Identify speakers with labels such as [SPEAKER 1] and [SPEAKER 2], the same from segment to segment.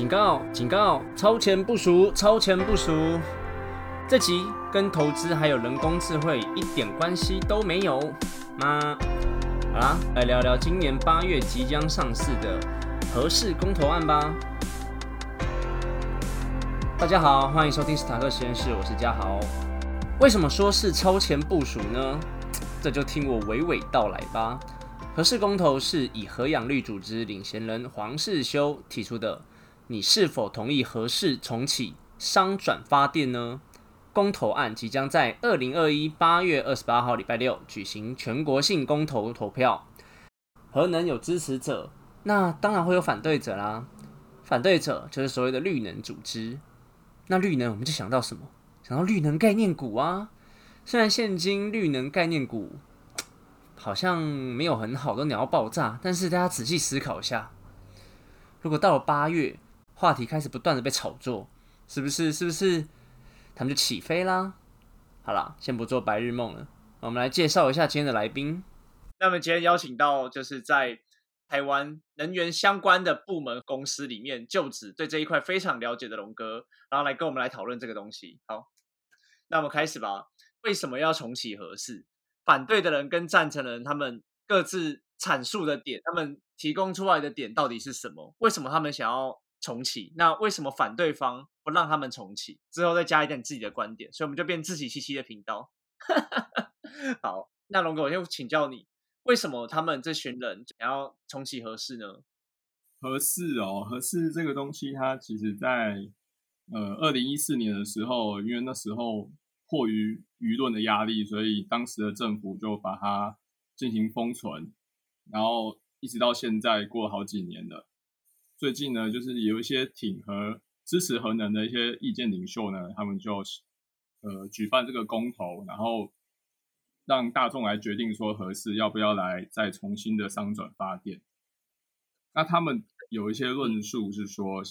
[SPEAKER 1] 警告！警告！超前部署！超前部署！这集跟投资还有人工智慧一点关系都没有吗？好啦，来聊聊今年八月即将上市的合适公投案吧。大家好，欢迎收听史塔克实验室，我是嘉豪。为什么说是超前部署呢？这就听我娓娓道来吧。合适公投是以核养绿组织领衔人黄世修提出的。你是否同意核适重启商转发电呢？公投案即将在二零二一八月二十八号礼拜六举行全国性公投投票。核能有支持者，那当然会有反对者啦。反对者就是所谓的绿能组织。那绿能我们就想到什么？想到绿能概念股啊。虽然现今绿能概念股好像没有很好，都鸟爆炸。但是大家仔细思考一下，如果到了八月，话题开始不断的被炒作，是不是？是不是？他们就起飞啦。好了，先不做白日梦了，我们来介绍一下今天的来宾。
[SPEAKER 2] 那么今天邀请到就是在台湾能源相关的部门公司里面就职，对这一块非常了解的龙哥，然后来跟我们来讨论这个东西。好，那我们开始吧。为什么要重启核试？反对的人跟赞成的人，他们各自阐述的点，他们提供出来的点到底是什么？为什么他们想要？重启，那为什么反对方不让他们重启？之后再加一点自己的观点，所以我们就变自己七七的频道。好，那龙哥，我就请教你，为什么他们这群人想要重启合适呢？
[SPEAKER 3] 合适哦，合适这个东西，它其实在呃二零一四年的时候，因为那时候迫于舆论的压力，所以当时的政府就把它进行封存，然后一直到现在过了好几年了。最近呢，就是有一些挺和支持核能的一些意见领袖呢，他们就呃举办这个公投，然后让大众来决定说合适要不要来再重新的商转发电。那他们有一些论述是说，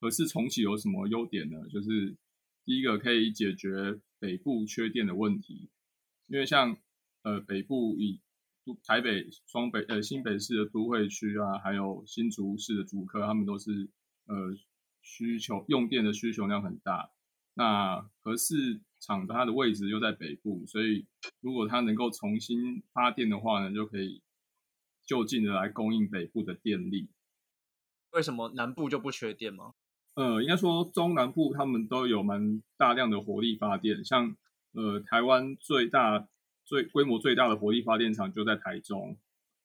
[SPEAKER 3] 合适重启有什么优点呢？就是第一个可以解决北部缺电的问题，因为像呃北部以台北、双北、呃新北市的都会区啊，还有新竹市的竹科，他们都是呃需求用电的需求量很大。那合适厂它的位置又在北部，所以如果它能够重新发电的话呢，就可以就近的来供应北部的电力。
[SPEAKER 2] 为什么南部就不缺电吗？
[SPEAKER 3] 呃，应该说中南部他们都有蛮大量的火力发电，像呃台湾最大。最规模最大的火力发电厂就在台中，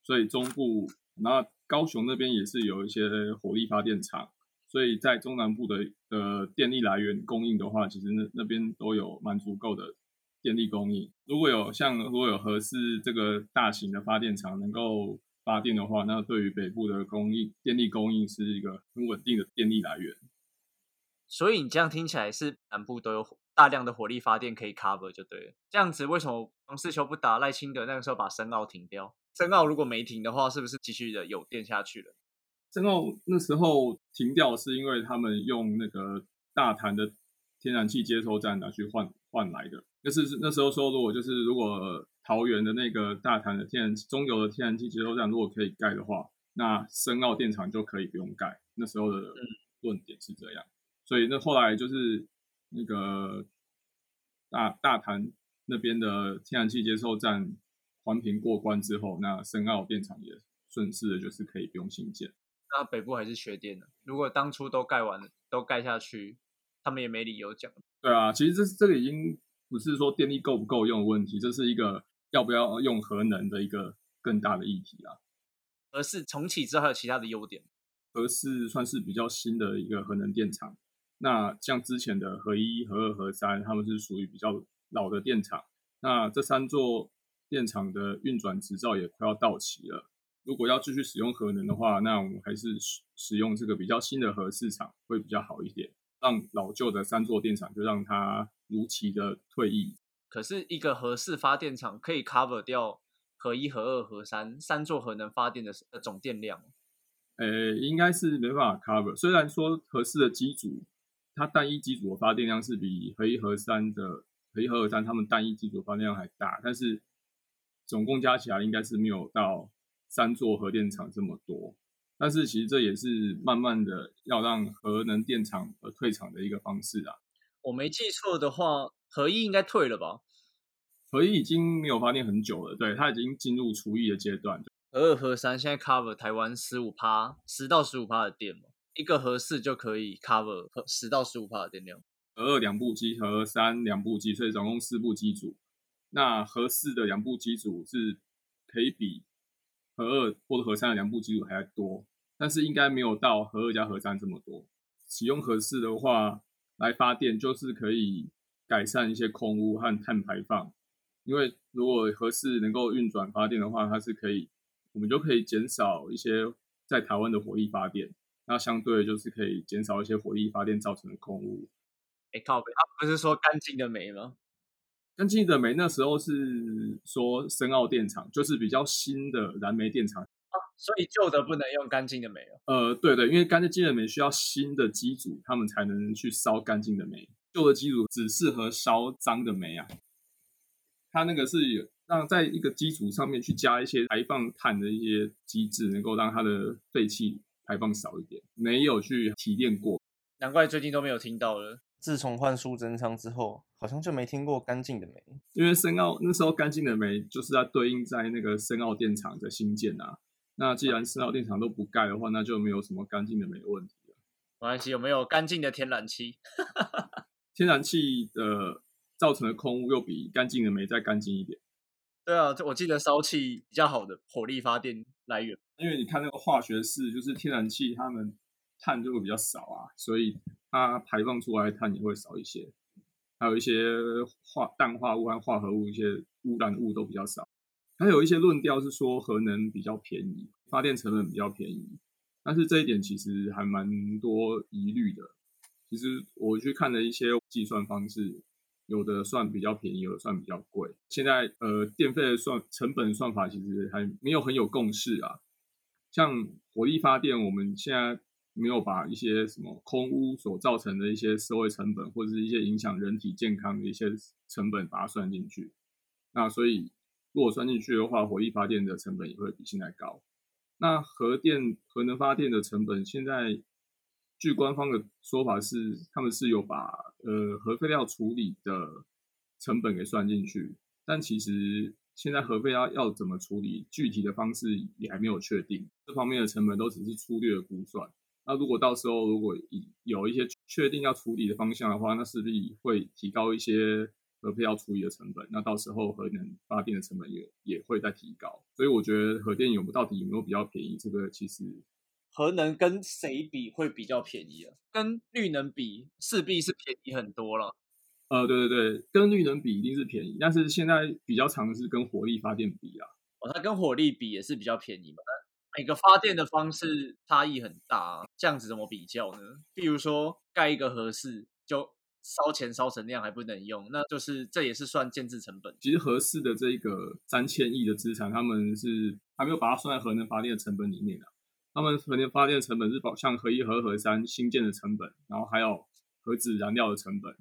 [SPEAKER 3] 所以中部那高雄那边也是有一些火力发电厂，所以在中南部的的电力来源供应的话，其实那那边都有蛮足够的电力供应。如果有像如果有合适这个大型的发电厂能够发电的话，那对于北部的供应电力供应是一个很稳定的电力来源。
[SPEAKER 2] 所以你这样听起来是南部都有。大量的火力发电可以 cover 就对了，这样子为什么王世球不打赖清德那个时候把深澳停掉？深澳如果没停的话，是不是继续的有电下去了？
[SPEAKER 3] 深澳那时候停掉是因为他们用那个大潭的天然气接收站拿去换换来的。那是那时候说，如果就是如果桃园的那个大潭的天然中油的天然气接收站如果可以盖的话，那深澳电厂就可以不用盖。那时候的论点是这样，所以那后来就是。那个大大潭那边的天然气接收站环评过关之后，那深澳电厂也顺势的就是可以不用新建。
[SPEAKER 2] 那北部还是缺电的。如果当初都盖完了，都盖下去，他们也没理由讲。
[SPEAKER 3] 对啊，其实这这个已经不是说电力够不够用的问题，这是一个要不要用核能的一个更大的议题啊。
[SPEAKER 2] 而是重启之后还有其他的优点。
[SPEAKER 3] 而是算是比较新的一个核能电厂。那像之前的核一、核二、核三，他们是属于比较老的电厂。那这三座电厂的运转执照也快要到期了。如果要继续使用核能的话，那我们还是使使用这个比较新的核市场会比较好一点。让老旧的三座电厂就让它如期的退役。
[SPEAKER 2] 可是，一个核四发电厂可以 cover 掉核一、核二、核三三座核能发电的总电量？
[SPEAKER 3] 呃，应该是没办法 cover。虽然说核四的机组。它单一机组的发电量是比核一、核三的核一、核二、三他们单一机组发电量还大，但是总共加起来应该是没有到三座核电厂这么多，但是其实这也是慢慢的要让核能电厂呃退场的一个方式啊。
[SPEAKER 2] 我没记错的话，合一应该退了吧？
[SPEAKER 3] 合一已经没有发电很久了，对，它已经进入除役的阶段。
[SPEAKER 2] 核二、核三现在 cover 台湾十五趴，十到十五趴的电嘛，一个合适就可以 cover 十到十五帕的电量。
[SPEAKER 3] 核二两部机，和三两部机，所以总共四部机组。那合适的两部机组是可以比和二或者和三的两部机组还要多，但是应该没有到和二加和三这么多。使用合适的话来发电，就是可以改善一些空污和碳排放。因为如果合适能够运转发电的话，它是可以。我们就可以减少一些在台湾的火力发电，那相对就是可以减少一些火力发电造成的空污。
[SPEAKER 2] 哎，靠北，他不是说干净的煤吗？
[SPEAKER 3] 干净的煤那时候是说深澳电厂，就是比较新的燃煤电厂
[SPEAKER 2] 啊，所以旧的不能用干净的煤
[SPEAKER 3] 哦。呃，对对，因为干净的煤需要新的机组，他们才能去烧干净的煤，旧的机组只适合烧脏的煤啊。它那个是有。让在一个基础上面去加一些排放碳的一些机制，能够让它的废气排放少一点。没有去提炼过，
[SPEAKER 2] 难怪最近都没有听到了。
[SPEAKER 4] 自从换苏贞昌之后，好像就没听过干净的煤。
[SPEAKER 3] 因为深澳那时候干净的煤就是要对应在那个深澳电厂的新建啊。那既然深澳电厂都不盖的话，那就没有什么干净的煤问题了。
[SPEAKER 2] 没关系，有没有干净的天然气？
[SPEAKER 3] 天然气的造成的空污又比干净的煤再干净一点。
[SPEAKER 2] 对啊，我记得烧气比较好的火力发电来源，
[SPEAKER 3] 因为你看那个化学式，就是天然气，它们碳就会比较少啊，所以它排放出来的碳也会少一些，还有一些化氮化物和化合物一些污染物都比较少。还有一些论调是说核能比较便宜，发电成本比较便宜，但是这一点其实还蛮多疑虑的。其实我去看了一些计算方式。有的算比较便宜，有的算比较贵。现在呃，电费的算成本算法其实还没有很有共识啊。像火力发电，我们现在没有把一些什么空污所造成的一些社会成本，或者是一些影响人体健康的一些成本把它算进去。那所以如果算进去的话，火力发电的成本也会比现在高。那核电核能发电的成本现在。据官方的说法是，他们是有把呃核废料处理的成本给算进去，但其实现在核废料要怎么处理，具体的方式也还没有确定，这方面的成本都只是粗略估算。那如果到时候如果有一些确定要处理的方向的话，那势必会提高一些核废料处理的成本，那到时候核能发电的成本也也会再提高。所以我觉得核电有到底有没有比较便宜，这个其实。
[SPEAKER 2] 核能跟谁比会比较便宜啊？跟绿能比，势必是便宜很多了。
[SPEAKER 3] 呃，对对对，跟绿能比一定是便宜，但是现在比较长的是跟火力发电比啊。
[SPEAKER 2] 哦，它跟火力比也是比较便宜嘛。每个发电的方式差异很大，这样子怎么比较呢？比如说盖一个合适，就烧钱烧成那样还不能用，那就是这也是算建制成本。
[SPEAKER 3] 其实合适的这个三千亿的资产，他们是还没有把它算在核能发电的成本里面的。他们核电发电成本是保像核一、核核三新建的成本，然后还有核子燃料的成本，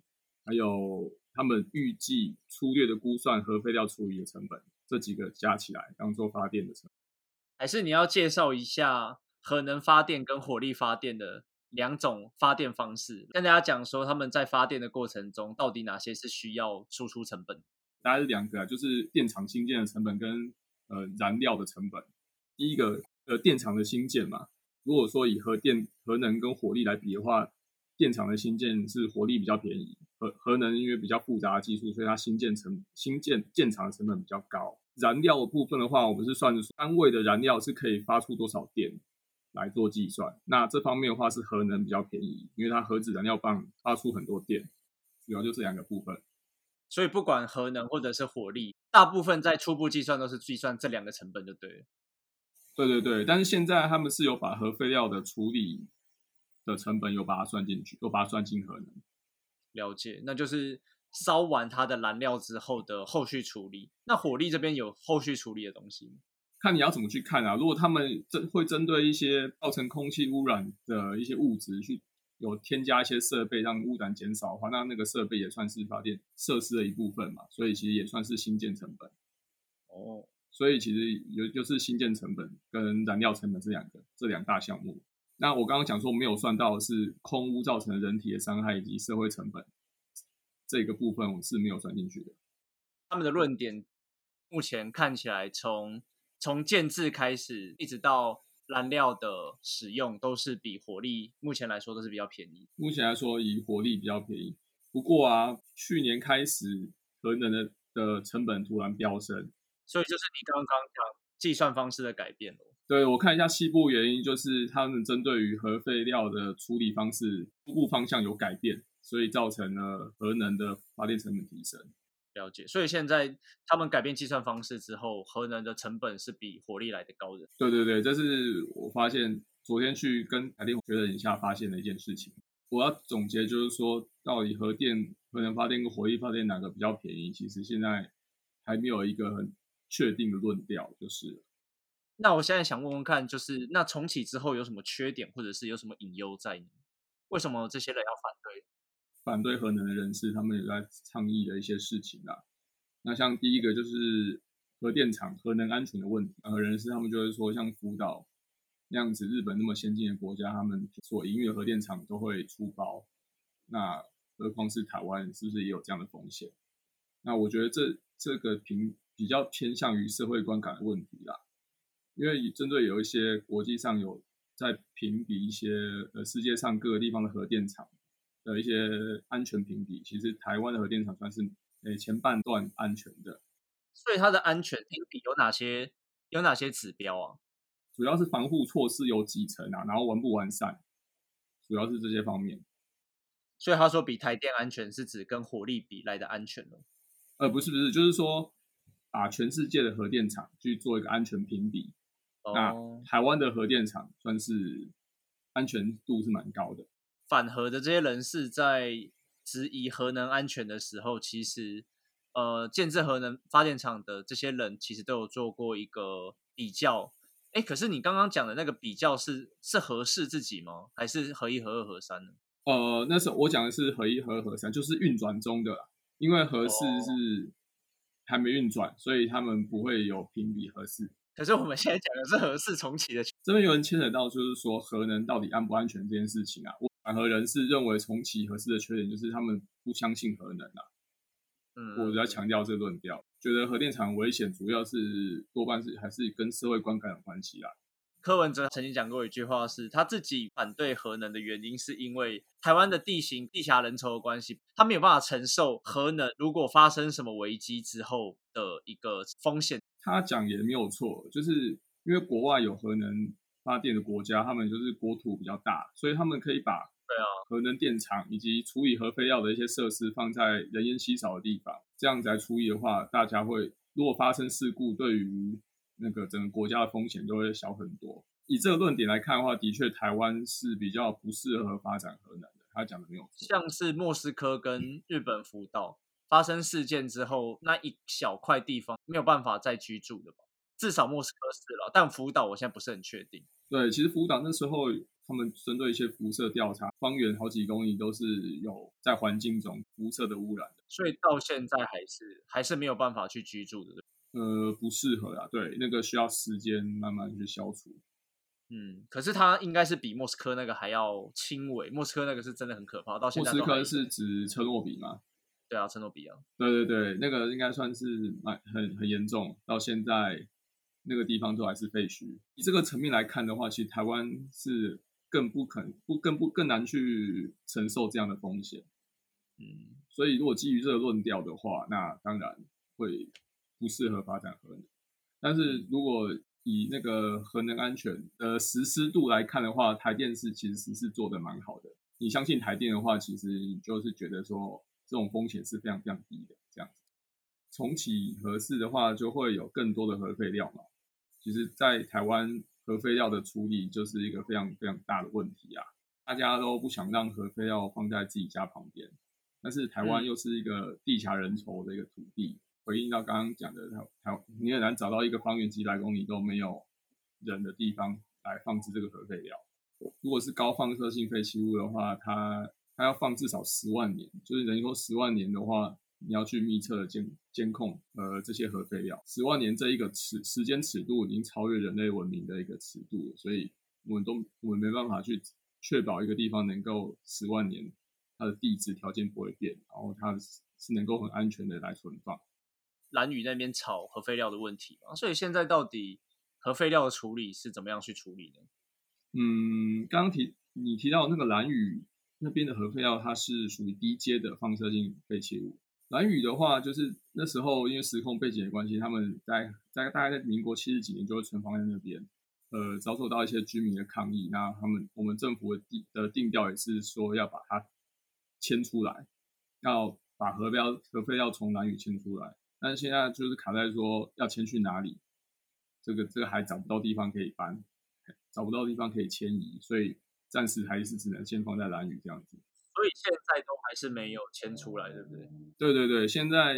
[SPEAKER 3] 还有他们预计粗略的估算核废料处理的成本，这几个加起来当做发电的成本。
[SPEAKER 2] 还是你要介绍一下核能发电跟火力发电的两种发电方式，跟大家讲说他们在发电的过程中到底哪些是需要输出成本？
[SPEAKER 3] 大概是两个，就是电厂新建的成本跟呃燃料的成本。第一个。呃，电厂的新建嘛，如果说以核电、核能跟火力来比的话，电厂的新建是火力比较便宜，核核能因为比较复杂的技术，所以它新建成新建建厂的成本比较高。燃料的部分的话，我们是算单位的燃料是可以发出多少电来做计算。那这方面的话是核能比较便宜，因为它核子燃料棒发出很多电，主要就这两个部分。
[SPEAKER 2] 所以不管核能或者是火力，大部分在初步计算都是计算这两个成本就对了。
[SPEAKER 3] 对对对，但是现在他们是有把核废料的处理的成本有把它算进去，有把它算进核能。
[SPEAKER 2] 了解，那就是烧完它的燃料之后的后续处理。那火力这边有后续处理的东西？
[SPEAKER 3] 看你要怎么去看啊。如果他们针会针对一些造成空气污染的一些物质去有添加一些设备让污染减少的话，那那个设备也算是发电设施的一部分嘛，所以其实也算是新建成本。
[SPEAKER 2] 哦。
[SPEAKER 3] 所以其实有就是新建成本跟燃料成本这两个这两大项目。那我刚刚讲说没有算到的是空污造成人体的伤害以及社会成本这个部分，我是没有算进去的。
[SPEAKER 2] 他们的论点目前看起来从从建制开始一直到燃料的使用，都是比火力目前来说都是比较便宜。
[SPEAKER 3] 目前来说，以火力比较便宜。不过啊，去年开始核能的的成本突然飙升，
[SPEAKER 2] 所以就是你刚刚讲计算方式的改变咯。
[SPEAKER 3] 对我看一下西部原因，就是他们针对于核废料的处理方式初步方向有改变，所以造成了核能的发电成本提升。
[SPEAKER 2] 了解，所以现在他们改变计算方式之后，核能的成本是比火力来的高的。
[SPEAKER 3] 对对对，这是我发现昨天去跟台电学的一下发现的一件事情。我要总结就是说，到底核电、核能发电跟火力发电哪个比较便宜？其实现在还没有一个很确定的论调，就是。
[SPEAKER 2] 那我现在想问问看，就是那重启之后有什么缺点，或者是有什么隐忧在呢？为什么这些人要反对？
[SPEAKER 3] 反对核能的人士，他们也在倡议的一些事情啊。那像第一个就是核电厂核能安全的问题，呃，人士他们就会说，像福岛那样子，日本那么先进的国家，他们所营运的核电厂都会出包，那何况是台湾，是不是也有这样的风险？那我觉得这这个评比较偏向于社会观感的问题啦，因为针对有一些国际上有在评比一些呃世界上各个地方的核电厂。的一些安全评比，其实台湾的核电厂算是诶前半段安全的。
[SPEAKER 2] 所以它的安全评比有哪些？有哪些指标啊？
[SPEAKER 3] 主要是防护措施有几层啊，然后完不完善，主要是这些方面。
[SPEAKER 2] 所以他说比台电安全是指跟火力比来的安全哦。
[SPEAKER 3] 呃，不是不是，就是说把全世界的核电厂去做一个安全评比。那台湾的核电厂算是安全度是蛮高的。
[SPEAKER 2] 反核的这些人士在质疑核能安全的时候，其实呃，建设核能发电厂的这些人其实都有做过一个比较。哎，可是你刚刚讲的那个比较是是合适自己吗？还是合一、合二、合三呢？
[SPEAKER 3] 呃，那时候我讲的是合一、合二、合三，就是运转中的，因为核四是还没运转，所以他们不会有评比核四。
[SPEAKER 2] 可是我们现在讲的是核四重启的，
[SPEAKER 3] 这边有人牵扯到，就是说核能到底安不安全这件事情啊。我反核人士认为重启核四的缺点就是他们不相信核能啊。嗯，我在强调这个论调，觉得核电厂危险，主要是多半是还是跟社会观感有关系啦。
[SPEAKER 2] 柯文哲曾经讲过一句话，是他自己反对核能的原因，是因为台湾的地形地狭人稠的关系，他没有办法承受核能如果发生什么危机之后的一个风险。
[SPEAKER 3] 他讲也没有错，就是因为国外有核能发电的国家，他们就是国土比较大，所以他们可以把
[SPEAKER 2] 对啊，
[SPEAKER 3] 核能电厂以及处理核废料的一些设施放在人烟稀少的地方，这样子来处理的话，大家会如果发生事故，对于那个整个国家的风险就会小很多。以这个论点来看的话，的确台湾是比较不适合发展核能的。他讲的没有错，
[SPEAKER 2] 像是莫斯科跟日本福岛发生事件之后，那一小块地方没有办法再居住的吧？至少莫斯科是了，但福岛我现在不是很确定。
[SPEAKER 3] 对，其实福岛那时候。他们针对一些辐射调查，方圆好几公里都是有在环境中辐射的污染的，
[SPEAKER 2] 所以到现在还是还是没有办法去居住的。
[SPEAKER 3] 呃，不适合啊，对，那个需要时间慢慢去消除。
[SPEAKER 2] 嗯，可是它应该是比莫斯科那个还要轻微，莫斯科那个是真的很可怕。到现在，
[SPEAKER 3] 莫斯科是指车诺比吗？
[SPEAKER 2] 对啊，车诺比啊。
[SPEAKER 3] 对对对，那个应该算是蛮很很严重，到现在那个地方都还是废墟。以这个层面来看的话，其实台湾是。更不肯不更不更难去承受这样的风险，嗯，所以如果基于这个论调的话，那当然会不适合发展核能。但是如果以那个核能安全的实施度来看的话，台电是其实是做的蛮好的。你相信台电的话，其实你就是觉得说这种风险是非常非常低的。这样子重启核四的话，就会有更多的核废料嘛。其实，在台湾。核废料的处理就是一个非常非常大的问题啊！大家都不想让核废料放在自己家旁边，但是台湾又是一个地狭人稠的一个土地。回应到刚刚讲的，台台你很难找到一个方圆几百公里都没有人的地方来放置这个核废料。如果是高放射性废弃物的话，它它要放至少十万年，就是等于说十万年的话，你要去密测监监控呃这些核废料。十万年这一个尺时间尺度已经超越人类文明的一个尺度，所以我们都我们没办法去确保一个地方能够十万年它的地质条件不会变，然后它是能够很安全的来存放。
[SPEAKER 2] 蓝屿那边炒核废料的问题嘛，所以现在到底核废料的处理是怎么样去处理呢？
[SPEAKER 3] 嗯，刚刚提你提到那个蓝屿那边的核废料，它是属于低阶的放射性废弃物。蓝屿的话，就是那时候因为时空背景的关系，他们在在大概在民国七十几年就会存放在那边，呃，遭受到一些居民的抗议，那他们我们政府的定的定调也是说要把它迁出来，要把核标核废料从蓝屿迁出来，但是现在就是卡在说要迁去哪里，这个这个还找不到地方可以搬。找不到地方可以迁移，所以暂时还是只能先放在蓝屿这样子。
[SPEAKER 2] 所以现在都还是没有迁出来，对不对？
[SPEAKER 3] 对对对，现在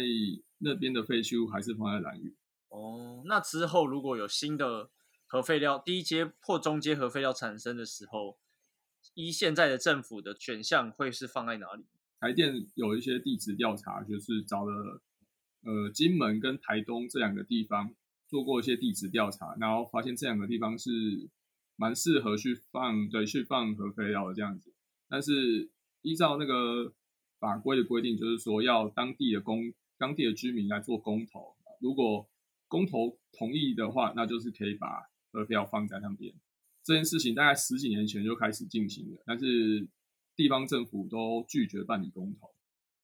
[SPEAKER 3] 那边的废弃物还是放在蓝屿。
[SPEAKER 2] 哦，那之后如果有新的核废料第一阶或中阶核废料产生的时候，依现在的政府的选项会是放在哪里？
[SPEAKER 3] 台电有一些地质调查，就是找了呃金门跟台东这两个地方做过一些地质调查，然后发现这两个地方是。蛮适合去放对去放核废料的这样子，但是依照那个法规的规定，就是说要当地的公当地的居民来做公投，如果公投同意的话，那就是可以把核废料放在那边。这件事情大概十几年前就开始进行了，但是地方政府都拒绝办理公投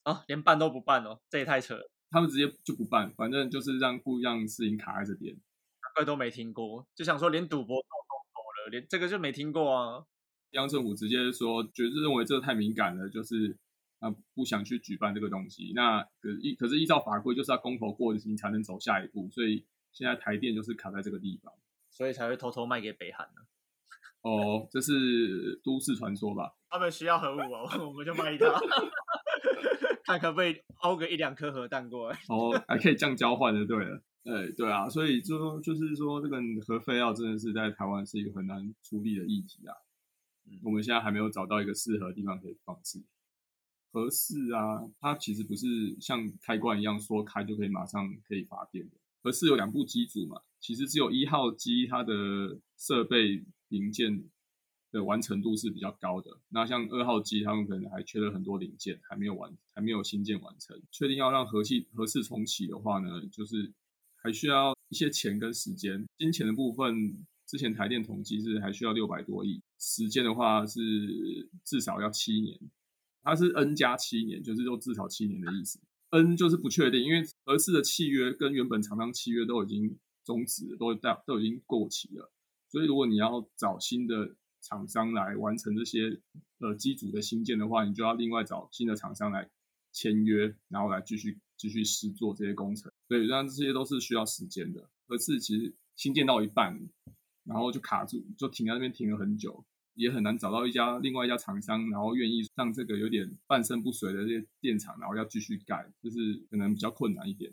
[SPEAKER 2] 啊，连办都不办哦，这也太扯了。
[SPEAKER 3] 他们直接就不办，反正就是让故意让事情卡在这边，
[SPEAKER 2] 难怪都没听过，就想说连赌博都都了。连这个就没听过啊！
[SPEAKER 3] 央政府直接说，觉得认为这个太敏感了，就是啊不想去举办这个东西。那可依可是依照法规，就是要公投过的事情才能走下一步，所以现在台电就是卡在这个地方，
[SPEAKER 2] 所以才会偷偷卖给北韩呢。
[SPEAKER 3] 哦，这是都市传说吧？
[SPEAKER 2] 他们需要核武哦，我们就卖一套，看可不可以凹个一两颗核弹过来。
[SPEAKER 3] 哦，还可以这样交换的，对了。哎对啊，所以就就是说，这个核废料真的是在台湾是一个很难处理的议题啊。我们现在还没有找到一个适合的地方可以放置合适啊。它其实不是像开关一样说开就可以马上可以发电的。合适有两部机组嘛，其实只有一号机它的设备零件的完成度是比较高的。那像二号机，他们可能还缺了很多零件，还没有完，还没有新件完成。确定要让核气核四重启的话呢，就是。还需要一些钱跟时间，金钱的部分，之前台电统计是还需要六百多亿，时间的话是至少要七年，它是 N 加七年，就是就至少七年的意思。N 就是不确定，因为合适的契约跟原本厂商契约都已经终止，都都都已经过期了，所以如果你要找新的厂商来完成这些呃机组的新建的话，你就要另外找新的厂商来签约，然后来继续。继续试做这些工程，对，让这些都是需要时间的。可是其实新建到一半，然后就卡住，就停在那边停了很久，也很难找到一家另外一家厂商，然后愿意让这个有点半身不遂的这些电厂，然后要继续盖，就是可能比较困难一点。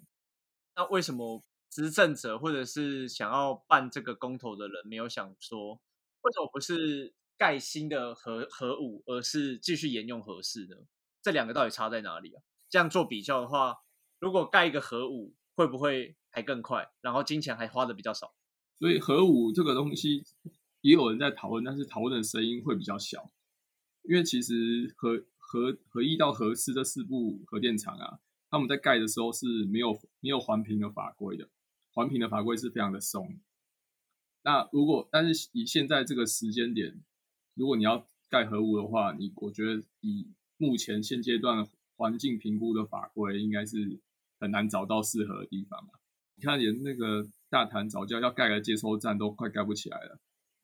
[SPEAKER 2] 那为什么执政者或者是想要办这个公投的人没有想说，为什么不是盖新的核核武，而是继续沿用核四呢？这两个到底差在哪里啊？这样做比较的话。如果盖一个核武，会不会还更快？然后金钱还花的比较少。
[SPEAKER 3] 所以核武这个东西也有人在讨论，但是讨论的声音会比较小。因为其实核核核一到核四这四部核电厂啊，他们在盖的时候是没有没有环评的法规的，环评的法规是非常的松。那如果但是以现在这个时间点，如果你要盖核武的话，你我觉得以目前现阶段环境评估的法规应该是。很难找到适合的地方啊！你看，连那个大潭早教要盖个接收站都快盖不起来了，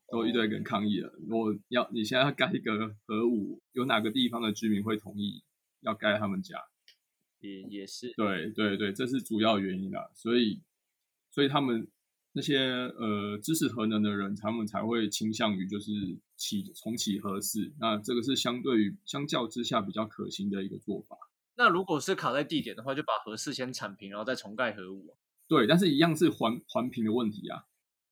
[SPEAKER 3] 都一堆人抗议了。如果要你现在要盖一个核武，有哪个地方的居民会同意要盖他们家？
[SPEAKER 2] 也也是，
[SPEAKER 3] 对对对，这是主要原因啦。所以，所以他们那些呃知识核能的人，他们才会倾向于就是起重启核四。那这个是相对于相较之下比较可行的一个做法。
[SPEAKER 2] 那如果是卡在地点的话，就把核四先铲平，然后再重盖核武。
[SPEAKER 3] 对，但是一样是环环评的问题啊。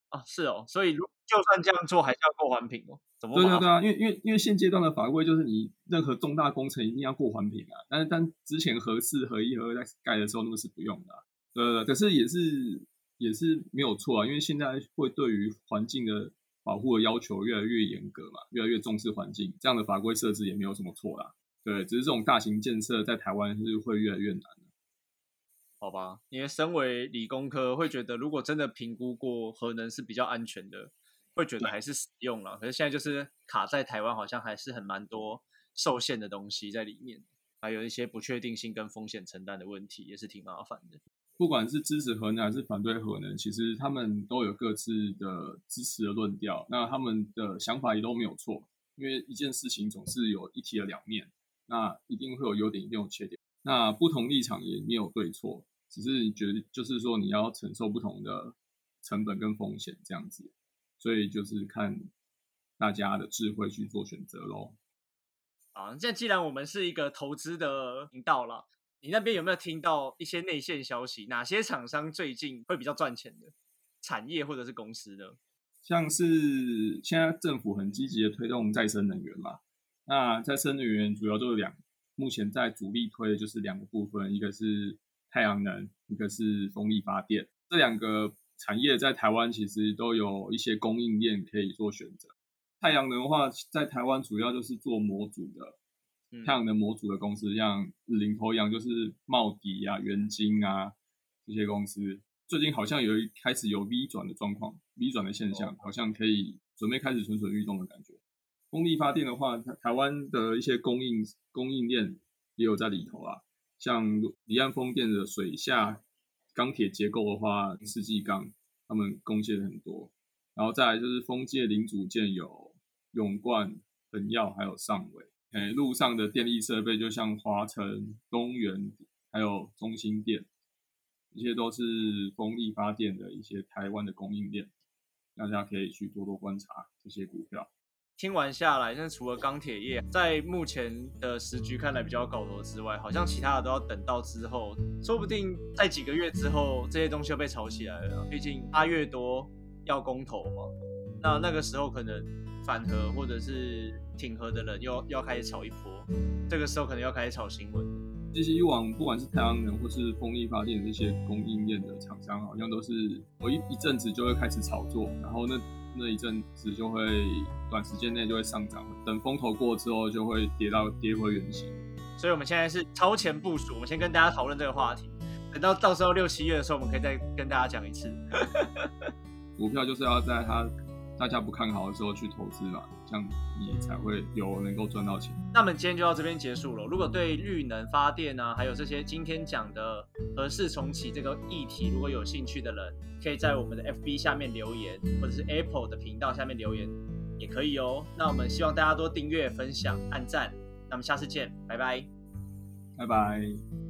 [SPEAKER 2] 啊，是哦，所以如就算这样做，还是要过环评哦。怎么？
[SPEAKER 3] 对对对啊，因为因为因为现阶段的法规就是你任何重大工程一定要过环评啊，但是但之前核四、合一、核二在盖的时候那个是不用的、啊，对对对，可是也是也是没有错啊，因为现在会对于环境的保护的要求越来越严格嘛，越来越重视环境，这样的法规设置也没有什么错啦。对，只是这种大型建设在台湾是会越来越难。
[SPEAKER 2] 好吧，因为身为理工科，会觉得如果真的评估过核能是比较安全的，会觉得还是使用了。可是现在就是卡在台湾，好像还是很蛮多受限的东西在里面，还有一些不确定性跟风险承担的问题，也是挺麻烦的。
[SPEAKER 3] 不管是支持核能还是反对核能，其实他们都有各自的支持的论调，那他们的想法也都没有错。因为一件事情总是有一体的两面，那一定会有优点，一定有缺点。那不同立场也没有对错，只是觉得就是说你要承受不同的成本跟风险这样子，所以就是看大家的智慧去做选择喽。
[SPEAKER 2] 好，现在既然我们是一个投资的频道了，你那边有没有听到一些内线消息？哪些厂商最近会比较赚钱的产业或者是公司呢？
[SPEAKER 3] 像是现在政府很积极的推动再生能源嘛，那再生能源主要就是两，目前在主力推的就是两个部分，一个是太阳能，一个是风力发电。这两个产业在台湾其实都有一些供应链可以做选择。太阳能的话，在台湾主要就是做模组的，太阳能模组的公司，像领头羊就是茂迪啊、元晶啊这些公司，最近好像有一开始有 V 转的状况，V 转的现象，好像可以准备开始蠢蠢欲动的感觉。风力发电的话，台台湾的一些供应供应链也有在里头啊，像离岸风电的水下钢铁结构的话，世纪钢他们贡献很多，然后再来就是风界零组件有永冠、恒耀还有上尾。路上的电力设备就像华晨、东元还有中兴电，这些都是风力发电的一些台湾的供应链，大家可以去多多观察这些股票。
[SPEAKER 2] 听完下来，那除了钢铁业在目前的时局看来比较搞头之外，好像其他的都要等到之后，说不定在几个月之后，这些东西就被炒起来了。毕竟八月多要公投嘛，那那个时候可能反核或者是挺核的人又又要开始炒一波，这个时候可能要开始炒新闻。
[SPEAKER 3] 其实以往不管是太阳能或是风力发电这些供应链的厂商，好像都是我一一阵子就会开始炒作，然后那那一阵子就会短时间内就会上涨，等风头过之后就会跌到跌回原形。
[SPEAKER 2] 所以我们现在是超前部署，我们先跟大家讨论这个话题，等到到时候六七月的时候，我们可以再跟大家讲一次。
[SPEAKER 3] 股票就是要在它大家不看好的时候去投资嘛，这样你才会有能够赚到钱。
[SPEAKER 2] 那我们今天就到这边结束了。如果对绿能发电啊，还有这些今天讲的合适重启这个议题，如果有兴趣的人，可以在我们的 FB 下面留言，或者是 Apple 的频道下面留言，也可以哦。那我们希望大家多订阅、分享、按赞。那我们下次见，拜拜。
[SPEAKER 3] 拜拜。